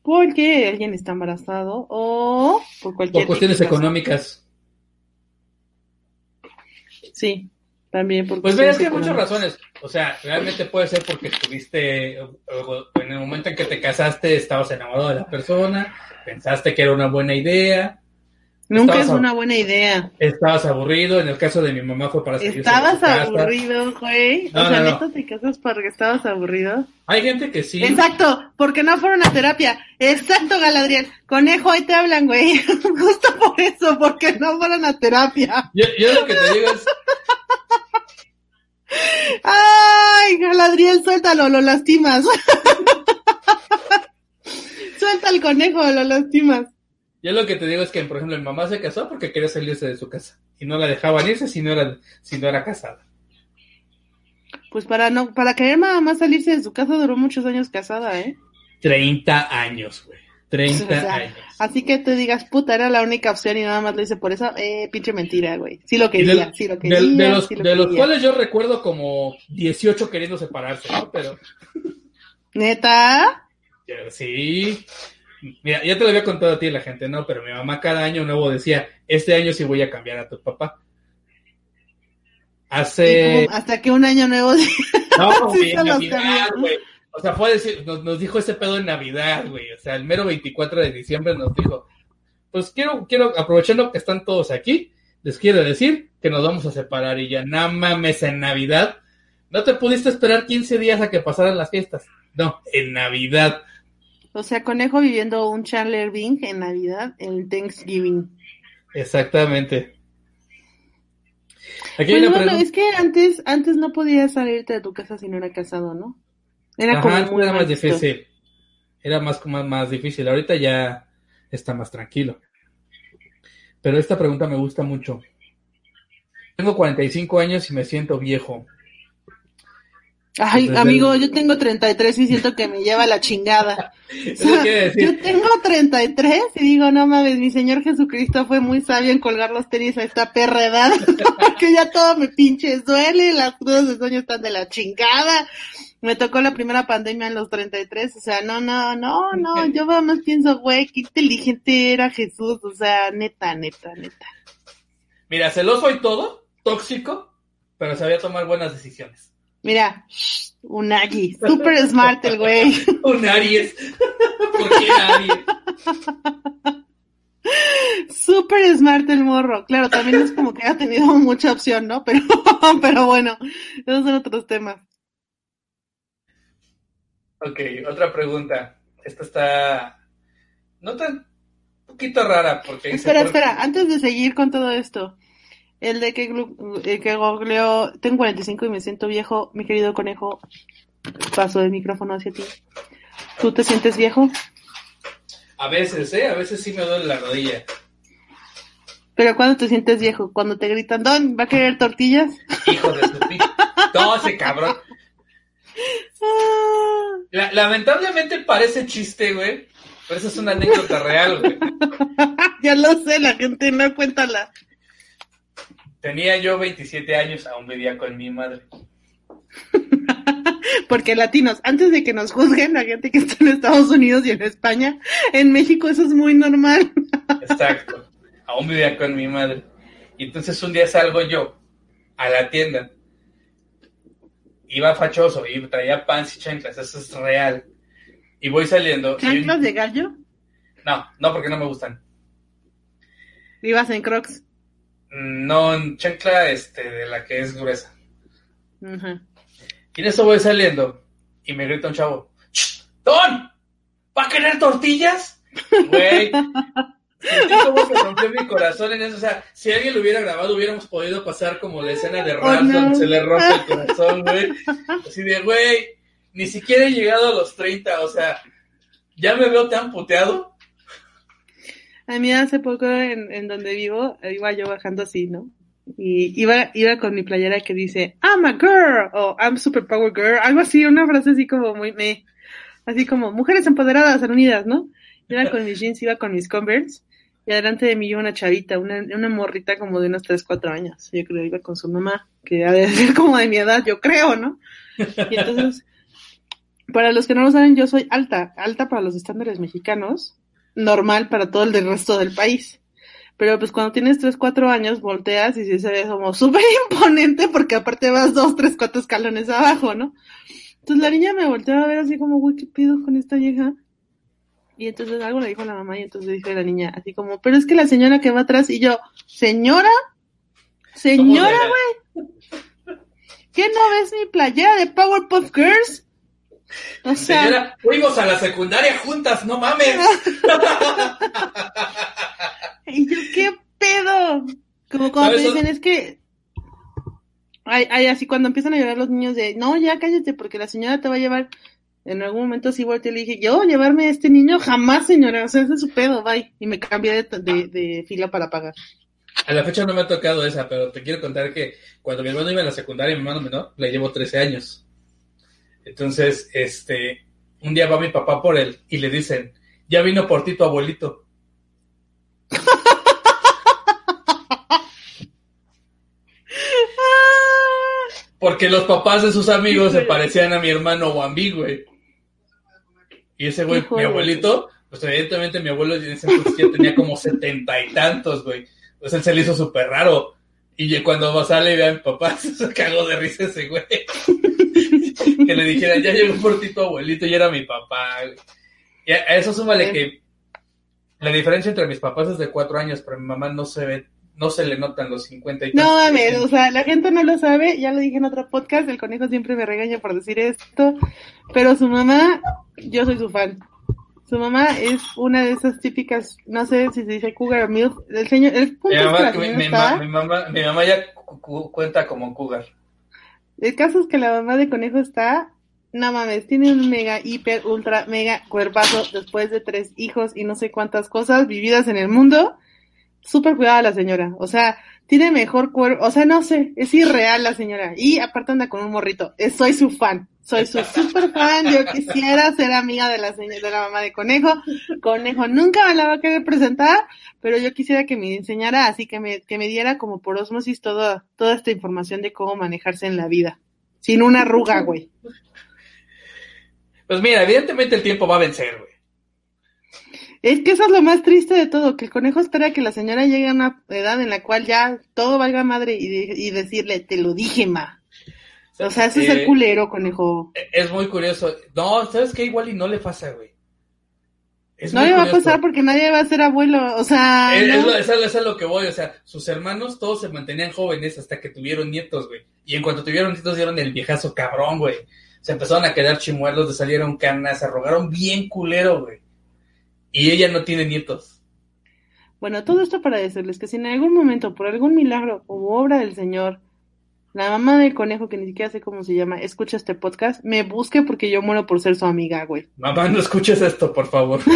S1: porque alguien está embarazado, o por cualquier
S2: Por cuestiones económicas.
S1: Sí, también por
S2: Pues es que hay muchas razones. O sea, realmente puede ser porque estuviste, en el momento en que te casaste, estabas enamorado de la persona, pensaste que era una buena idea,
S1: Nunca
S2: estabas
S1: es una buena idea.
S2: estabas aburrido. En el caso de mi mamá fue para de
S1: Estabas aburrido, güey.
S2: No,
S1: o sea,
S2: no, no.
S1: te casas porque estabas aburrido.
S2: Hay gente que sí.
S1: Exacto, porque no fueron a terapia. Exacto, Galadriel. Conejo, ahí te hablan, güey. Justo por eso, porque no fueron a terapia.
S2: Yo, yo lo que te digo es,
S1: Ay, Galadriel, suéltalo, lo lastimas. Suelta al conejo, lo lastimas.
S2: yo lo que te digo es que, por ejemplo, mi mamá se casó porque quería salirse de su casa y no la dejaban irse si no era, si no era casada.
S1: Pues para no, para querer nada más salirse de su casa duró muchos años casada, ¿eh?
S2: 30 años, güey. 30
S1: O sea,
S2: años.
S1: Así que te digas, puta, era la única opción y nada más lo hice por eso, eh, pinche mentira, güey. Sí lo quería,
S2: de,
S1: sí lo quería.
S2: de los,
S1: sí lo
S2: de los cuales yo recuerdo como 18 queriendo separarse, ¿no? Pero
S1: ¿Neta?
S2: Sí. Mira, ya te lo había contado a ti la gente, ¿no? Pero mi mamá cada año nuevo decía, este año sí voy a cambiar a tu papá. Hace...
S1: hasta que un año nuevo.
S2: No,
S1: Sí,
S2: en Navidad, güey. O sea, fue decir, nos, nos dijo ese pedo en Navidad, güey. O sea, el mero 24 de diciembre nos dijo, pues quiero, quiero, aprovechando que están todos aquí, les quiero decir que nos vamos a separar y ya, no mames, en Navidad No te pudiste esperar 15 días a que pasaran las fiestas. No, en Navidad.
S1: O sea, conejo viviendo un Chandler Bing en Navidad, el Thanksgiving.
S2: Exactamente.
S1: Aquí pues bueno, es que antes, antes no podías salirte de tu casa si no era casado, ¿no?
S2: Era como era más difícil. Era más, más, más difícil. Ahorita ya está más tranquilo. Pero esta pregunta me gusta mucho. Tengo 45 años y me siento viejo.
S1: Ay, amigo, yo tengo 33 y siento que me lleva la chingada. yo tengo 33 y digo, no mames, mi Señor Jesucristo fue muy sabio en colgar los tenis a esta perra edad, que ya todo me pinches duele, las crudas de sueño están de la chingada. Me tocó la primera pandemia en los 33, o sea, no, no, no, no, yo más pienso, güey, qué inteligente era Jesús, o sea, neta, neta, neta.
S2: Mira, celoso y todo, tóxico, pero sabía tomar buenas decisiones.
S1: Mira, un Agui, super smart el güey.
S2: un Aries. ¿Por qué Aries?
S1: Super smart el morro. Claro, también es como que ha tenido mucha opción, ¿no? Pero, pero bueno, esos son otros temas.
S2: Ok, otra pregunta. Esta está no tan un poquito rara porque
S1: Espera, espera, antes de seguir con todo esto. El de que, el que googleo, tengo 45 y me siento viejo, mi querido conejo, paso el micrófono hacia ti. ¿Tú te sientes viejo?
S2: A veces, ¿eh? A veces sí me duele la rodilla.
S1: ¿Pero cuando te sientes viejo? ¿Cuando te gritan, Don, ¿va a querer tortillas?
S2: Hijo de su Todo ese cabrón. lamentablemente parece chiste, güey. Pero eso es una anécdota real, güey.
S1: ya lo sé, la gente no cuéntala.
S2: Tenía yo 27 años, aún vivía con mi madre.
S1: Porque latinos, antes de que nos juzguen la gente que está en Estados Unidos y en España, en México eso es muy normal.
S2: Exacto, aún vivía con mi madre. Y entonces un día salgo yo a la tienda. Iba fachoso y traía pants y chanclas, eso es real. Y voy saliendo.
S1: ¿Chanclas de gallo?
S2: No, no, porque no me gustan.
S1: ¿Ibas en crocs?
S2: No, en chancla este, de la que es gruesa. Y en eso voy saliendo y me grita un chavo, ¡Don! ¿Va a querer tortillas? Güey, sentí se rompió mi corazón en eso. O sea, si alguien lo hubiera grabado, hubiéramos podido pasar como la escena de oh, Ralph donde se le rompe el corazón, güey. Así de, güey, ni siquiera he llegado a los 30, o sea, ya me veo tan puteado
S1: a mí hace poco en, donde vivo, iba yo bajando así, ¿no? Y iba, iba con mi playera que dice, I'm a girl, o I'm super power girl, algo así, una frase así como muy, me, así como, mujeres empoderadas, unidas, ¿no? Iba con mis jeans, iba con mis Converse, y adelante de mí iba una chavita, una, una morrita como de unos 3, 4 años. Yo creo iba con su mamá, que ha de ser como de mi edad, yo creo, ¿no? Y entonces, para los que no lo saben, yo soy alta, alta para los estándares mexicanos, normal para todo el resto del país. Pero pues cuando tienes 3, 4 años volteas y si se ve como súper imponente porque aparte vas 2, 3, 4 escalones abajo, ¿no? Entonces la niña me volteaba a ver así como, güey, ¿qué pido con esta vieja? Y entonces algo le dijo la mamá y entonces dijo la niña así como, pero es que la señora que va atrás y yo, señora, señora, güey, ¿qué no ves mi playera de Powerpuff Girls?
S2: O sea, Señora, fuimos a la secundaria juntas, no mames.
S1: y yo, ¿qué pedo? Como cuando te dicen, es que hay, hay así cuando empiezan a llorar los niños de, no, ya cállate porque la señora te va a llevar. En algún momento sí volteé y le dije, yo llevarme a este niño jamás, señora, o sea, ese es su pedo, bye. Y me cambié de, de, de, fila para pagar.
S2: A la fecha no me ha tocado esa, pero te quiero contar que cuando mi hermano iba a la secundaria, mi hermano menor, le llevo 13 años. Entonces, este, un día va mi papá por él y le dicen, ya vino por ti tu abuelito. Porque los papás de sus amigos se parecían a mi hermano Wambi, güey. Y ese güey, mi abuelito, pues evidentemente mi abuelo en ese entonces ya tenía como setenta y tantos, güey. Pues él se le hizo súper raro. Y cuando sale y ve a mi papá, se cagó de risa ese güey. que le dijera, ya llegó por ti tu abuelito y era mi papá. Y a eso súmale que la diferencia entre mis papás es de cuatro años, pero mi mamá no se ve no se le notan los 50 y
S1: No mames, o sea, la gente no lo sabe, ya lo dije en otro podcast, el conejo siempre me regaña por decir esto, pero su mamá, yo soy su fan. Su mamá es una de esas típicas, no sé si se dice cougar o milf, el señor, el punto
S2: Mi
S1: es que
S2: mi, mi
S1: está-
S2: ma- mi mamá, mi mamá ya cu- cu- cuenta como cougar.
S1: El caso es que la mamá de conejo está, no mames, tiene un mega, hiper, ultra, mega cuerpazo después de tres hijos y no sé cuántas cosas vividas en el mundo. Súper cuidada la señora. O sea, tiene mejor cuerpo, o sea, no sé, es irreal la señora. Y aparte anda con un morrito. Eh, soy su fan. Soy su super fan. Yo quisiera ser amiga de la señora, de la mamá de conejo. Conejo nunca me la va a querer presentar, pero yo quisiera que me enseñara, así que me, que me diera como por osmosis toda, toda esta información de cómo manejarse en la vida. Sin una arruga, güey.
S2: Pues mira, evidentemente el tiempo va a vencer, güey.
S1: Es que eso es lo más triste de todo, que el conejo espera que la señora llegue a una edad en la cual ya todo valga madre y, de- y decirle, te lo dije, ma. O sea, ese es el
S2: Eh,
S1: culero, conejo.
S2: Es muy curioso. No, ¿sabes qué? Igual y no le pasa, güey. Es
S1: No le va a pasar porque nadie va a ser abuelo, o sea,
S2: Es, es
S1: no.
S2: lo, es a- es a lo que voy, o sea, sus hermanos todos se mantenían jóvenes hasta que tuvieron nietos, güey. Y en cuanto tuvieron nietos dieron el viejazo cabrón, güey. Se empezaron a quedar chimuelos, le salieron canas, se arrogaron bien culero, güey. Y ella no tiene nietos.
S1: Bueno, todo esto para decirles que si en algún momento, por algún milagro o obra del Señor, la mamá del conejo, que ni siquiera sé cómo se llama, escucha este podcast, me busque porque yo muero por ser su amiga, güey.
S2: Mamá, no escuches esto, por favor.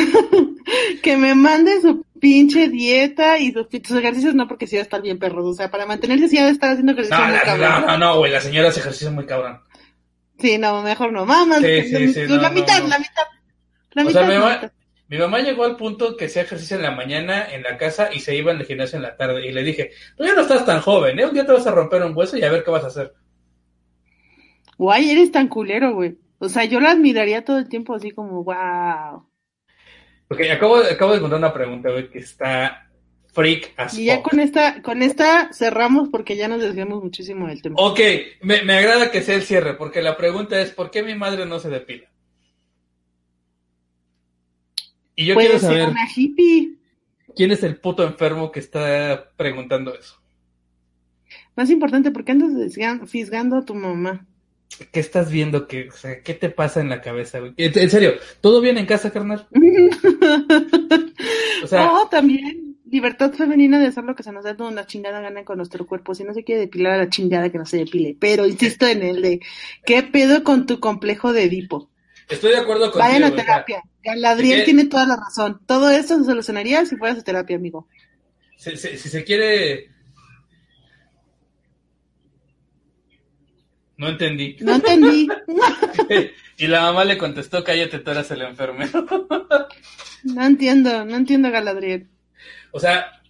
S1: Que me mande su pinche dieta y sus, sus ejercicios, no porque sí va a estar bien perros, o sea, para mantenerse sí va a estar haciendo ejercicio
S2: No,
S1: muy
S2: la-
S1: cabrón.
S2: no, no, no, güey, la señora hace ejercicio muy cabrón.
S1: Sí, no, mejor no. Mamá,
S2: Sí, sí, sí,
S1: la
S2: no,
S1: mitad,
S2: no,
S1: la mitad. La
S2: O
S1: mitad,
S2: sea, mi
S1: la
S2: mamá,
S1: mitad.
S2: Mi mamá llegó al punto que hacía ejercicio en la mañana en la casa y se iba al gimnasio en la tarde. Y le dije, tú ya no estás tan joven, ¿eh? Un día te vas a romper un hueso y a ver qué vas a hacer.
S1: Guay, eres tan culero, güey. O sea, yo la admiraría todo el tiempo así como, wow.
S2: Porque acabo, acabo de encontrar una pregunta, güey, que está freak as
S1: Y ya con esta, con esta cerramos porque ya nos desviamos muchísimo del tema.
S2: Ok, me, me agrada que sea el cierre, porque la pregunta es, ¿por qué mi madre no se depila? Y yo quiero
S1: ser
S2: saber,
S1: una hippie.
S2: ¿quién es el puto enfermo que está preguntando eso?
S1: Más importante, ¿por qué andas fisga- fisgando a tu mamá?
S2: ¿Qué estás viendo? ¿Qué, o sea, ¿qué te pasa en la cabeza, güey? En en serio, ¿todo bien en casa, carnal? O sea,
S1: oh, también libertad femenina de hacer lo que se nos dé una chingada gana con nuestro cuerpo. Si no se quiere depilar a la chingada que no se depile. Pero insisto en el de, ¿qué pedo con tu complejo de Edipo?
S2: Estoy de acuerdo contigo.
S1: Vayan a terapia. Galadriel tiene toda la razón. Todo esto se solucionaría si fueras a terapia, amigo.
S2: si, si- si se quiere... No entendí.
S1: No entendí.
S2: y la mamá le contestó, cállate, tú eras el enfermero.
S1: No entiendo, no entiendo Galadriel.
S2: O sea,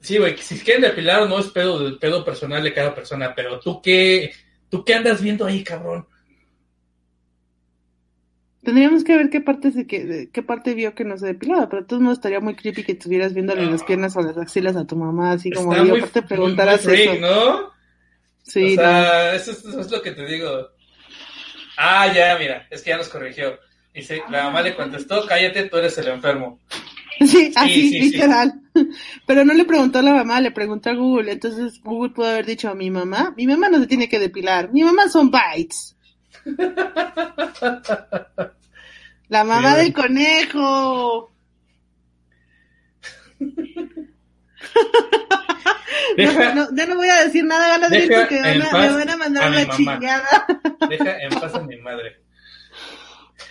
S2: sí, güey, si quieren depilar no es pedo del pedo personal de cada persona, pero tú qué, tú qué andas viendo ahí, cabrón.
S1: Tendríamos que ver qué parte se que, de- qué parte vio que no se depilaba, pero de todos modos estaría muy creepy que estuvieras viéndole las piernas o las axilas a tu mamá, así como
S2: Está
S1: y
S2: muy,
S1: aparte
S2: muy-
S1: preguntaras
S2: muy freak,
S1: eso.
S2: ¿no?
S1: Sí,
S2: o sea, eso, es, eso es lo que te digo. Ah, ya, mira, es que ya nos corrigió. Dice, la mamá le contestó, cállate, tú eres el enfermo.
S1: no. Sí, así,
S2: sí, sí.
S1: literal. Pero no le preguntó a la mamá, le preguntó a Google. Entonces Google pudo haber dicho a mi mamá, mi mamá no se tiene que depilar, mi mamá son bytes. La mamá
S2: Sí,
S1: del conejo.
S2: Deja,
S1: No, no, ya no voy a decir nada, Galadriel, porque van a- me van a mandar
S2: a
S1: a
S2: mi
S1: la
S2: mamá.
S1: chingada.
S2: deja en paz a mi madre.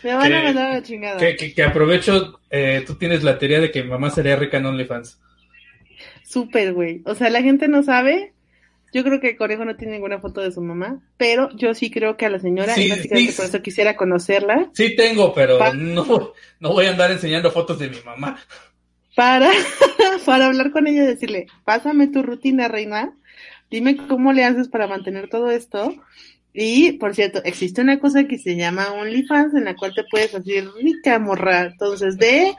S1: Me van a
S2: Que-
S1: mandar a la chingada.
S2: Que, que, que aprovecho, eh, tú tienes la teoría de que mi mamá sería rica en OnlyFans.
S1: Súper, güey. O sea, la gente no sabe. Yo creo que el conejo no tiene ninguna foto de su mamá, pero yo sí creo que a la señora,
S2: Sí,
S1: y básicamente
S2: sí.
S1: por eso quisiera conocerla,
S2: Sí tengo, pero no, no voy a andar enseñando fotos de mi mamá.
S1: para, para hablar con ella y decirle, pásame tu rutina, reina, dime cómo le haces para mantener todo esto. Y, por cierto, existe una cosa que se llama OnlyFans, en la cual te puedes hacer rica, morra. Entonces, de,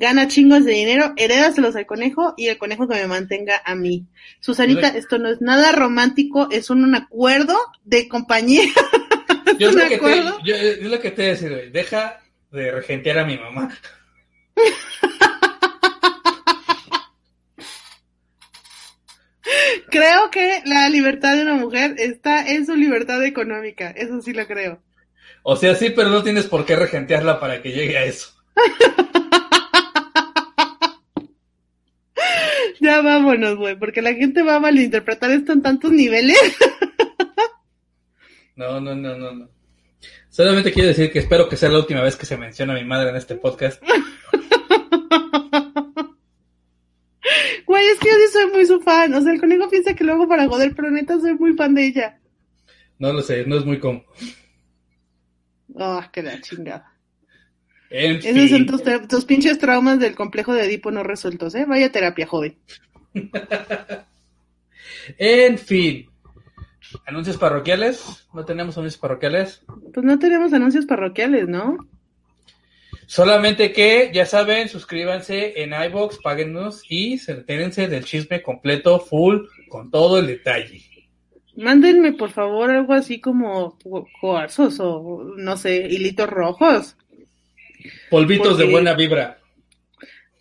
S1: gana chingos de dinero, herédaselos al conejo y el conejo que me mantenga a mí. Susanita, esto no es nada romántico, es un, un acuerdo de compañía.
S2: Yo
S1: ¿De
S2: es lo, que te, yo, es lo que te voy a decir, güey. Deja de regentear a mi mamá.
S1: Creo que la libertad de una mujer está en su libertad económica, eso sí lo creo.
S2: O sea, sí, pero no tienes por qué regentearla para que llegue a eso.
S1: ya vámonos, güey, porque la gente va a malinterpretar esto en tantos niveles.
S2: no, no, no, no, no. Solamente quiero decir que espero que sea la última vez que se menciona a mi madre en este podcast.
S1: Güey, es que yo sí soy muy su fan. O sea, el conejo piensa que lo hago para joder, pero neta soy muy fan de ella.
S2: No lo sé, no es muy cómodo.
S1: Ah, oh, qué la chingada.
S2: En
S1: Esos
S2: fin.
S1: son tus, pinches traumas del complejo de Edipo no resueltos, ¿eh? Vaya terapia, joven.
S2: En fin. Anuncios parroquiales. No tenemos anuncios parroquiales.
S1: Pues no tenemos anuncios parroquiales, ¿no?
S2: Solamente que, ya saben, suscríbanse en iBox, páguennos y entérense del chisme completo, full, con todo el detalle.
S1: Mándenme, por favor, algo así como cu- cuarzos o, no sé, hilitos rojos.
S2: Polvitos de buena vibra.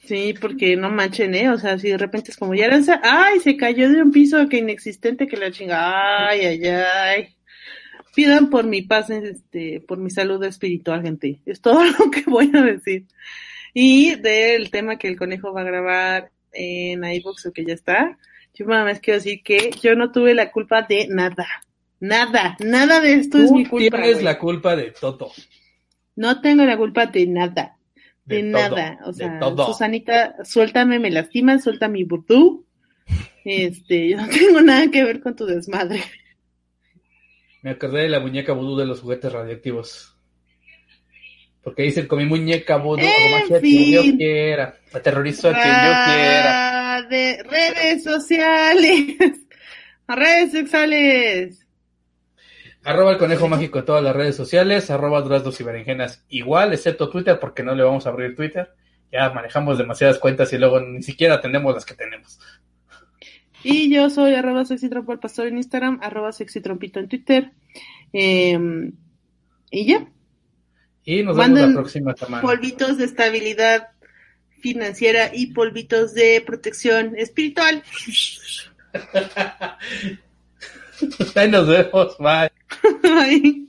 S1: Sí, porque no manchen, ¿eh? O sea, si de repente es como, ya lanza, ¡ay! Se cayó de un piso que inexistente que la chinga, ¡ay, ay, ay! Pidan por mi paz, este, por mi salud espiritual, gente. Es todo lo que voy a decir. Y del tema que el conejo va a grabar en iVoox o que ya está, yo nada más quiero decir que yo no tuve la culpa de nada. Nada, nada de esto es
S2: Tú
S1: mi culpa.
S2: tienes
S1: güey.
S2: la culpa de todo.
S1: No tengo la culpa de nada. De,
S2: De todo,
S1: nada. O sea. Susanita, suéltame, me lastimas, suelta mi vudú. Este, yo no tengo nada que ver con tu desmadre.
S2: Me acordé de la muñeca vudú de los juguetes radioactivos. Porque dicen con mi muñeca vudú hago quien yo quiera. Aterrorizo a quien yo quiera.
S1: Ah, De redes sociales. redes sexuales.
S2: Arroba el conejo mágico en todas las redes sociales, arroba duraznos y berenjenas igual, excepto Twitter, porque no le vamos a abrir Twitter. Ya manejamos demasiadas cuentas y luego ni siquiera atendemos las que tenemos.
S1: Y yo soy arroba sexytrompo al pastor en Instagram, arroba sexytrompito en Twitter. Em, y ya.
S2: Y nos vemos
S1: Manden
S2: la próxima semana.
S1: polvitos de estabilidad financiera y polvitos de protección espiritual.
S2: Ahí nos vemos, bye.
S1: aí.